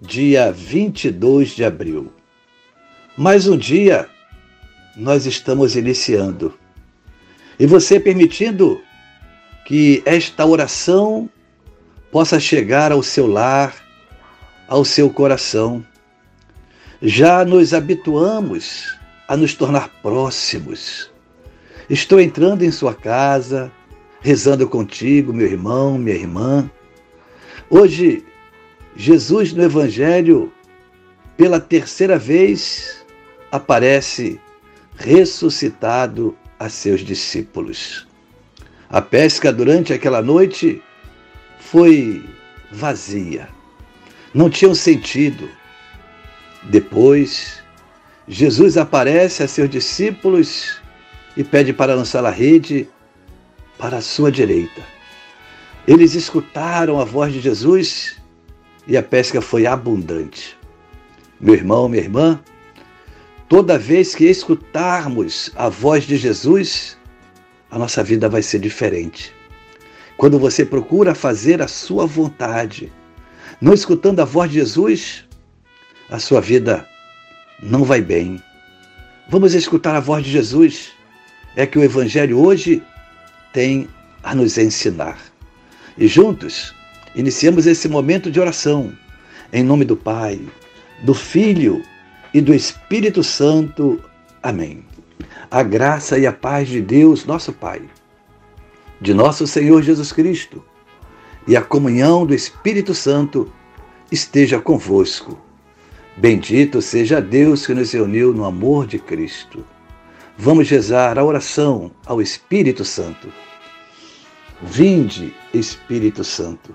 dia 22 de abril. Mais um dia nós estamos iniciando. E você permitindo que esta oração possa chegar ao seu lar, ao seu coração. Já nos habituamos a nos tornar próximos. Estou entrando em sua casa, rezando contigo, meu irmão, minha irmã. Hoje Jesus no Evangelho, pela terceira vez, aparece ressuscitado a seus discípulos. A pesca durante aquela noite foi vazia, não tinha sentido. Depois, Jesus aparece a seus discípulos e pede para lançar a rede para a sua direita. Eles escutaram a voz de Jesus e a pesca foi abundante. Meu irmão, minha irmã, toda vez que escutarmos a voz de Jesus, a nossa vida vai ser diferente. Quando você procura fazer a sua vontade, não escutando a voz de Jesus, a sua vida não vai bem. Vamos escutar a voz de Jesus. É que o Evangelho hoje tem a nos ensinar. E juntos Iniciamos esse momento de oração em nome do Pai, do Filho e do Espírito Santo. Amém. A graça e a paz de Deus, nosso Pai, de nosso Senhor Jesus Cristo e a comunhão do Espírito Santo esteja convosco. Bendito seja Deus que nos reuniu no amor de Cristo. Vamos rezar a oração ao Espírito Santo. Vinde, Espírito Santo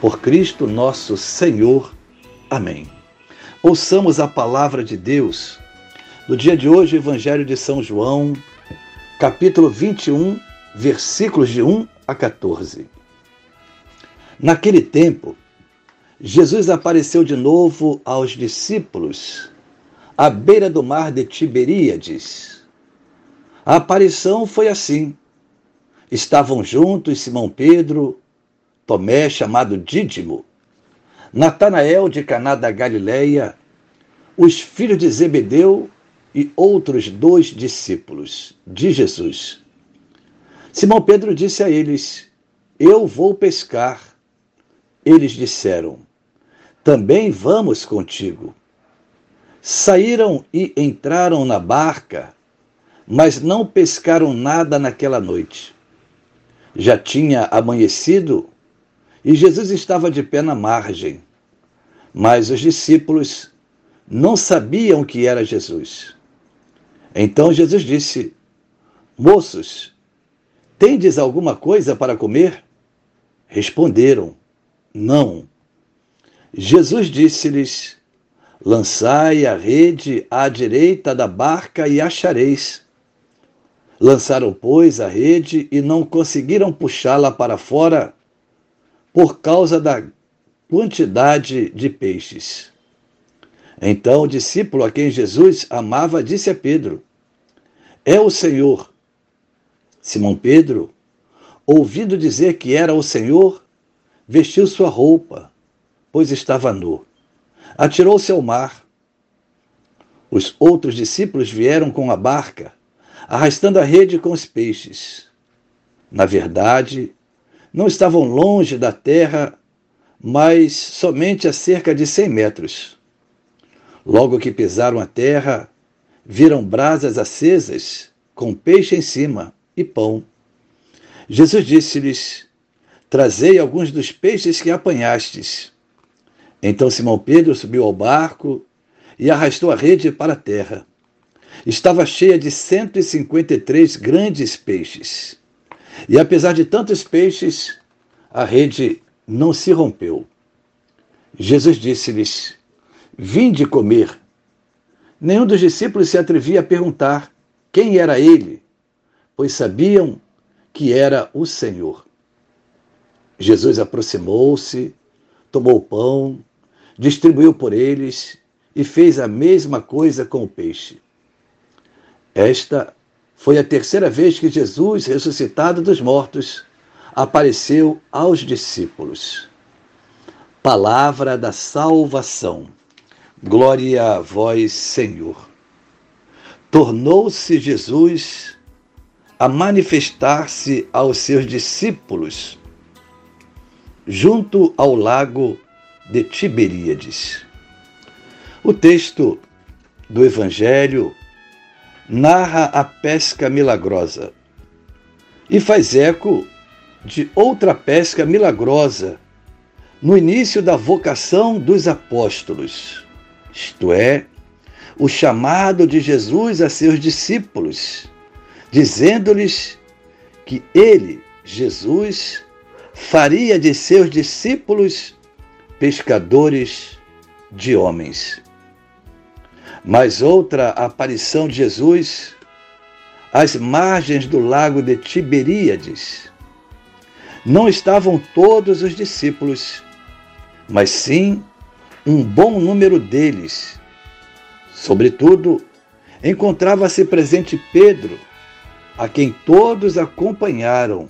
por Cristo nosso Senhor. Amém. Ouçamos a palavra de Deus. No dia de hoje, Evangelho de São João, capítulo 21, versículos de 1 a 14. Naquele tempo, Jesus apareceu de novo aos discípulos à beira do mar de Tiberíades. A aparição foi assim. Estavam juntos Simão Pedro, Tomé, chamado Dídimo, Natanael de Caná da Galileia, os filhos de Zebedeu e outros dois discípulos de Jesus. Simão Pedro disse a eles: Eu vou pescar. Eles disseram: Também vamos contigo. Saíram e entraram na barca, mas não pescaram nada naquela noite. Já tinha amanhecido e Jesus estava de pé na margem. Mas os discípulos não sabiam que era Jesus. Então Jesus disse: Moços, tendes alguma coisa para comer? Responderam: Não. Jesus disse-lhes: Lançai a rede à direita da barca e achareis. Lançaram, pois, a rede e não conseguiram puxá-la para fora por causa da quantidade de peixes. Então o discípulo a quem Jesus amava disse a Pedro: É o Senhor. Simão Pedro, ouvindo dizer que era o Senhor, vestiu sua roupa, pois estava nu. Atirou-se ao mar. Os outros discípulos vieram com a barca, arrastando a rede com os peixes. Na verdade, não estavam longe da terra, mas somente a cerca de cem metros. Logo que pisaram a terra, viram brasas acesas, com peixe em cima e pão. Jesus disse-lhes: Trazei alguns dos peixes que apanhastes. Então Simão Pedro subiu ao barco e arrastou a rede para a terra. Estava cheia de 153 grandes peixes. E apesar de tantos peixes, a rede não se rompeu. Jesus disse-lhes: Vinde comer. Nenhum dos discípulos se atrevia a perguntar quem era ele, pois sabiam que era o Senhor. Jesus aproximou-se, tomou o pão, distribuiu por eles e fez a mesma coisa com o peixe. Esta foi a terceira vez que Jesus, ressuscitado dos mortos, apareceu aos discípulos. Palavra da salvação. Glória a vós, Senhor. Tornou-se Jesus a manifestar-se aos seus discípulos junto ao lago de Tiberíades. O texto do Evangelho narra a pesca milagrosa e faz eco de outra pesca milagrosa no início da vocação dos apóstolos, isto é, o chamado de Jesus a seus discípulos, dizendo-lhes que ele, Jesus, faria de seus discípulos pescadores de homens. Mas outra aparição de Jesus às margens do lago de Tiberíades. Não estavam todos os discípulos, mas sim um bom número deles. Sobretudo, encontrava-se presente Pedro, a quem todos acompanharam.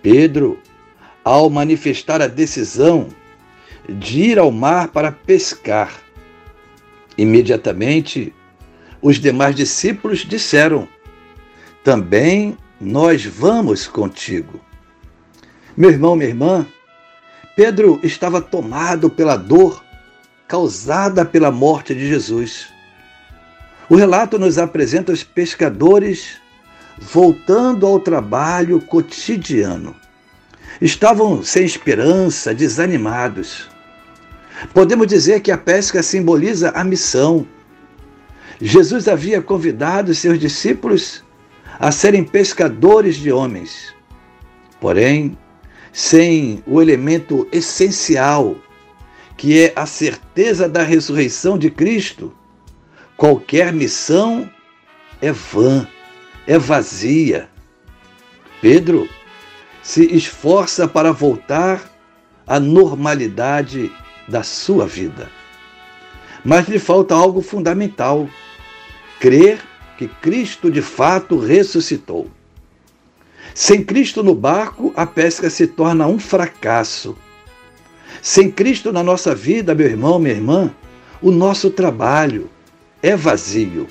Pedro, ao manifestar a decisão de ir ao mar para pescar, imediatamente os demais discípulos disseram: Também nós vamos contigo. Meu irmão, minha irmã, Pedro estava tomado pela dor causada pela morte de Jesus. O relato nos apresenta os pescadores voltando ao trabalho cotidiano. Estavam sem esperança, desanimados. Podemos dizer que a pesca simboliza a missão. Jesus havia convidado seus discípulos a serem pescadores de homens. Porém, sem o elemento essencial, que é a certeza da ressurreição de Cristo, qualquer missão é vã, é vazia. Pedro se esforça para voltar à normalidade da sua vida. Mas lhe falta algo fundamental: crer que Cristo de fato ressuscitou. Sem Cristo no barco, a pesca se torna um fracasso. Sem Cristo na nossa vida, meu irmão, minha irmã, o nosso trabalho é vazio.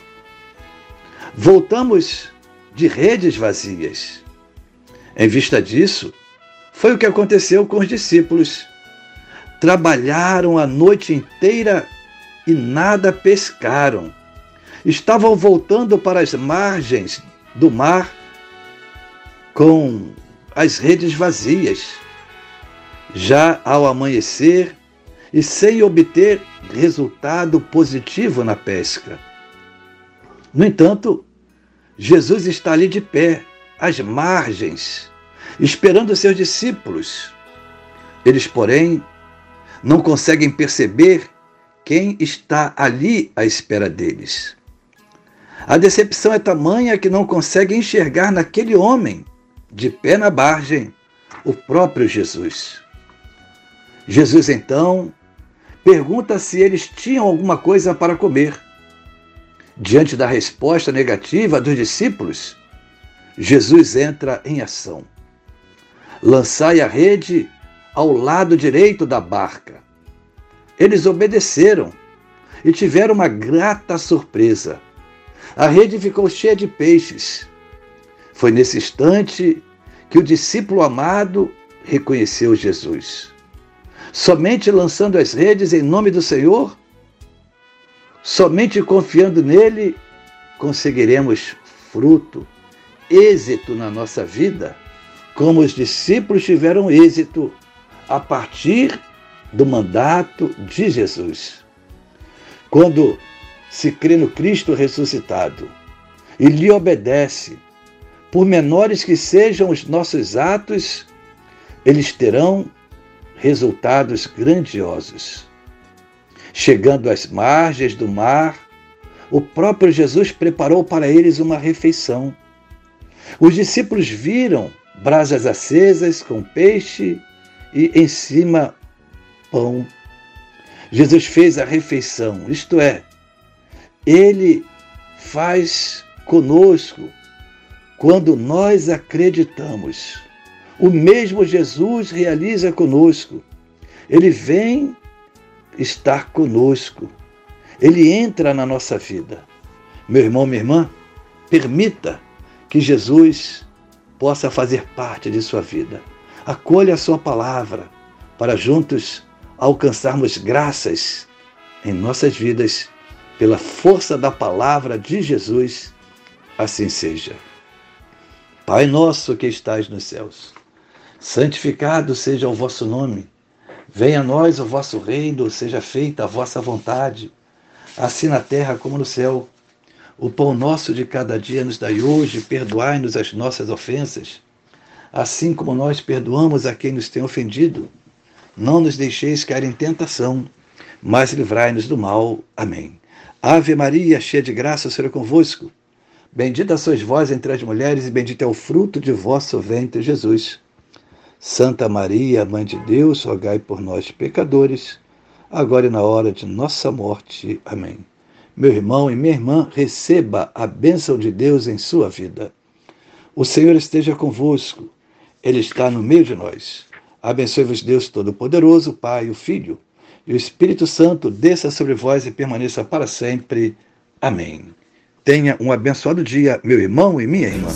Voltamos de redes vazias. Em vista disso, foi o que aconteceu com os discípulos. Trabalharam a noite inteira e nada pescaram. Estavam voltando para as margens do mar com as redes vazias. Já ao amanhecer e sem obter resultado positivo na pesca. No entanto, Jesus está ali de pé, às margens, esperando seus discípulos. Eles, porém, não conseguem perceber quem está ali à espera deles. A decepção é tamanha que não conseguem enxergar naquele homem de pé na margem, o próprio Jesus. Jesus então pergunta se eles tinham alguma coisa para comer. Diante da resposta negativa dos discípulos, Jesus entra em ação. Lançai a rede ao lado direito da barca. Eles obedeceram e tiveram uma grata surpresa. A rede ficou cheia de peixes foi nesse instante que o discípulo amado reconheceu Jesus. Somente lançando as redes em nome do Senhor, Somente confiando nele conseguiremos fruto, êxito na nossa vida, como os discípulos tiveram êxito a partir do mandato de Jesus. Quando se crê no Cristo ressuscitado e lhe obedece, por menores que sejam os nossos atos, eles terão resultados grandiosos. Chegando às margens do mar, o próprio Jesus preparou para eles uma refeição. Os discípulos viram brasas acesas com peixe e em cima pão. Jesus fez a refeição, isto é, ele faz conosco quando nós acreditamos. O mesmo Jesus realiza conosco. Ele vem estar conosco. Ele entra na nossa vida. Meu irmão, minha irmã, permita que Jesus possa fazer parte de sua vida. Acolha a sua palavra para juntos alcançarmos graças em nossas vidas pela força da palavra de Jesus. Assim seja. Pai nosso que estais nos céus, santificado seja o vosso nome. Venha a nós o vosso reino, seja feita a vossa vontade, assim na terra como no céu. O pão nosso de cada dia nos dai hoje, perdoai-nos as nossas ofensas, assim como nós perdoamos a quem nos tem ofendido. Não nos deixeis cair em tentação, mas livrai-nos do mal. Amém. Ave Maria, cheia de graça, o Senhor é convosco. Bendita sois vós entre as mulheres, e bendito é o fruto de vosso ventre, Jesus. Santa Maria, Mãe de Deus, rogai por nós, pecadores, agora e na hora de nossa morte. Amém. Meu irmão e minha irmã, receba a bênção de Deus em sua vida. O Senhor esteja convosco, Ele está no meio de nós. Abençoe-vos, Deus Todo-Poderoso, Pai, o Filho e o Espírito Santo, desça sobre vós e permaneça para sempre. Amém. Tenha um abençoado dia, meu irmão e minha irmã.